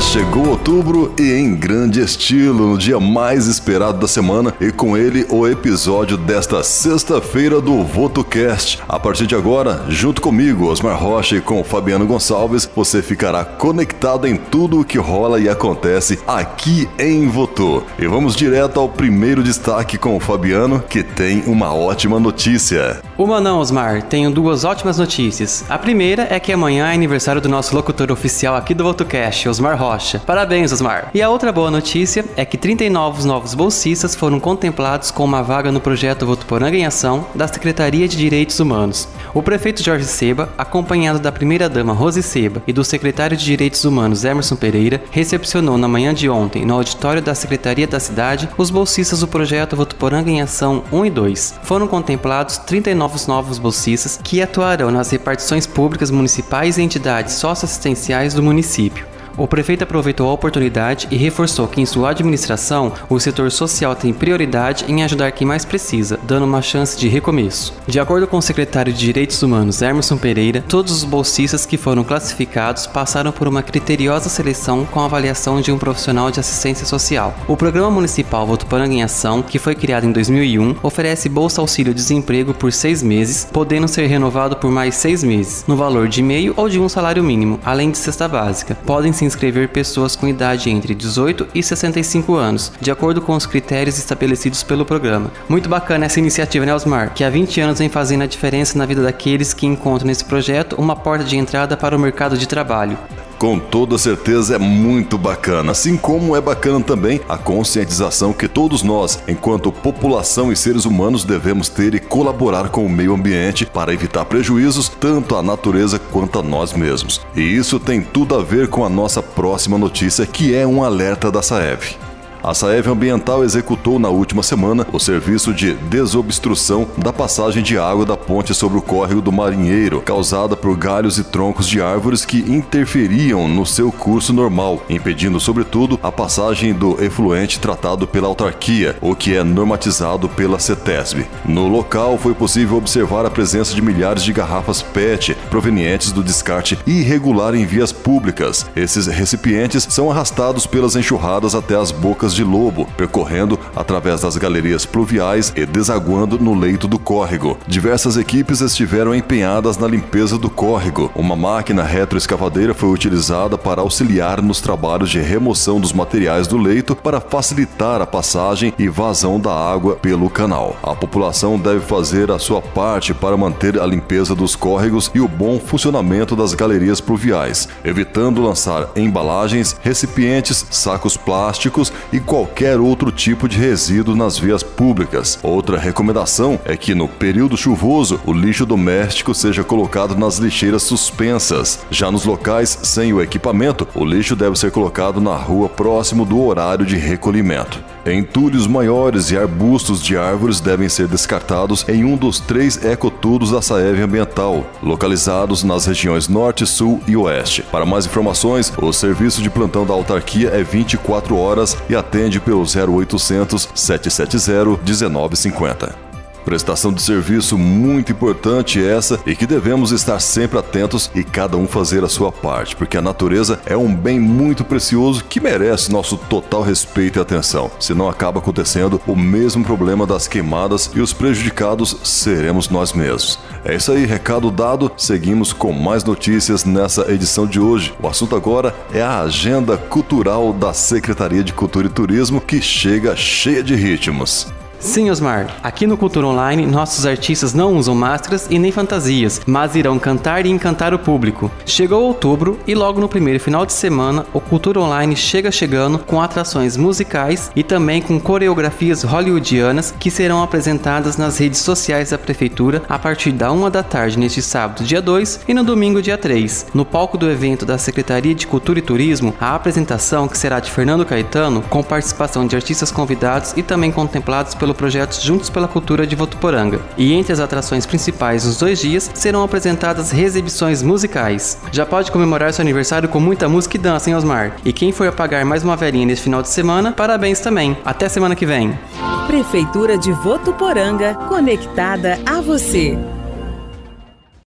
chegou outubro e em grande estilo, no dia mais esperado da semana e com ele o episódio desta sexta-feira do VotoCast. A partir de agora, junto comigo, Osmar Rocha e com Fabiano Gonçalves, você ficará conectado em tudo o que rola e acontece aqui em Voto. E vamos direto ao primeiro destaque com o Fabiano, que tem uma ótima notícia. Uma não, Osmar, tenho duas ótimas notícias. A primeira é que amanhã é aniversário do nosso locutor oficial aqui do VotoCast, Osmar Rocha. Parabéns, Osmar. E a outra boa notícia é que 39 novos bolsistas foram contemplados com uma vaga no projeto Votuporanga em Ação da Secretaria de Direitos Humanos. O prefeito Jorge Seba, acompanhado da primeira-dama Rose Seba e do secretário de Direitos Humanos Emerson Pereira, recepcionou na manhã de ontem, no auditório da Secretaria da Cidade, os bolsistas do projeto Votuporanga em Ação 1 e 2. Foram contemplados 39 novos bolsistas que atuarão nas repartições públicas municipais e entidades socioassistenciais do município. O prefeito aproveitou a oportunidade e reforçou que em sua administração o setor social tem prioridade em ajudar quem mais precisa, dando uma chance de recomeço. De acordo com o secretário de Direitos Humanos Emerson Pereira, todos os bolsistas que foram classificados passaram por uma criteriosa seleção com avaliação de um profissional de assistência social. O Programa Municipal Votuporanga em Ação, que foi criado em 2001, oferece bolsa auxílio desemprego por seis meses, podendo ser renovado por mais seis meses, no valor de meio ou de um salário mínimo, além de cesta básica. Podem se inscrever pessoas com idade entre 18 e 65 anos, de acordo com os critérios estabelecidos pelo programa. Muito bacana essa iniciativa, né, Osmar? Que há 20 anos vem fazendo a diferença na vida daqueles que encontram nesse projeto uma porta de entrada para o mercado de trabalho. Com toda certeza é muito bacana, assim como é bacana também a conscientização que todos nós, enquanto população e seres humanos, devemos ter e colaborar com o meio ambiente para evitar prejuízos tanto à natureza quanto a nós mesmos. E isso tem tudo a ver com a nossa próxima notícia, que é um alerta da Saev. A Saev Ambiental executou na última semana o serviço de desobstrução da passagem de água da ponte sobre o córrego do Marinheiro, causada por galhos e troncos de árvores que interferiam no seu curso normal, impedindo, sobretudo, a passagem do efluente tratado pela autarquia, o que é normatizado pela CETESB. No local foi possível observar a presença de milhares de garrafas PET provenientes do descarte irregular em vias públicas. Esses recipientes são arrastados pelas enxurradas até as bocas de lobo, percorrendo através das galerias pluviais e desaguando no leito do córrego. Diversas equipes estiveram empenhadas na limpeza do córrego. Uma máquina retroescavadeira foi utilizada para auxiliar nos trabalhos de remoção dos materiais do leito para facilitar a passagem e vazão da água pelo canal. A população deve fazer a sua parte para manter a limpeza dos córregos e o bom funcionamento das galerias pluviais, evitando lançar embalagens, recipientes, sacos plásticos e qualquer outro tipo de resíduo nas vias públicas. Outra recomendação é que no período chuvoso o lixo doméstico seja colocado nas lixeiras suspensas. Já nos locais sem o equipamento, o lixo deve ser colocado na rua próximo do horário de recolhimento. Entulhos maiores e arbustos de árvores devem ser descartados em um dos três ecotudos da Saev Ambiental, localizados nas regiões Norte, Sul e Oeste. Para mais informações, o serviço de plantão da autarquia é 24 horas e atende pelo 0800 770 1950. Prestação de serviço muito importante essa e que devemos estar sempre atentos e cada um fazer a sua parte, porque a natureza é um bem muito precioso que merece nosso total respeito e atenção. Senão acaba acontecendo o mesmo problema das queimadas e os prejudicados seremos nós mesmos. É isso aí, recado dado. Seguimos com mais notícias nessa edição de hoje. O assunto agora é a agenda cultural da Secretaria de Cultura e Turismo que chega cheia de ritmos. Sim, Osmar. Aqui no Cultura Online, nossos artistas não usam máscaras e nem fantasias, mas irão cantar e encantar o público. Chegou outubro e logo no primeiro final de semana, o Cultura Online chega chegando com atrações musicais e também com coreografias hollywoodianas que serão apresentadas nas redes sociais da prefeitura a partir da uma da tarde neste sábado, dia 2, e no domingo, dia 3. No palco do evento da Secretaria de Cultura e Turismo, a apresentação que será de Fernando Caetano, com participação de artistas convidados e também contemplados pelo pelo projeto Juntos pela Cultura de Votuporanga. E entre as atrações principais nos dois dias serão apresentadas reexibições musicais. Já pode comemorar seu aniversário com muita música e dança, hein, Osmar? E quem for apagar mais uma velhinha nesse final de semana, parabéns também. Até semana que vem. Prefeitura de Votuporanga, conectada a você.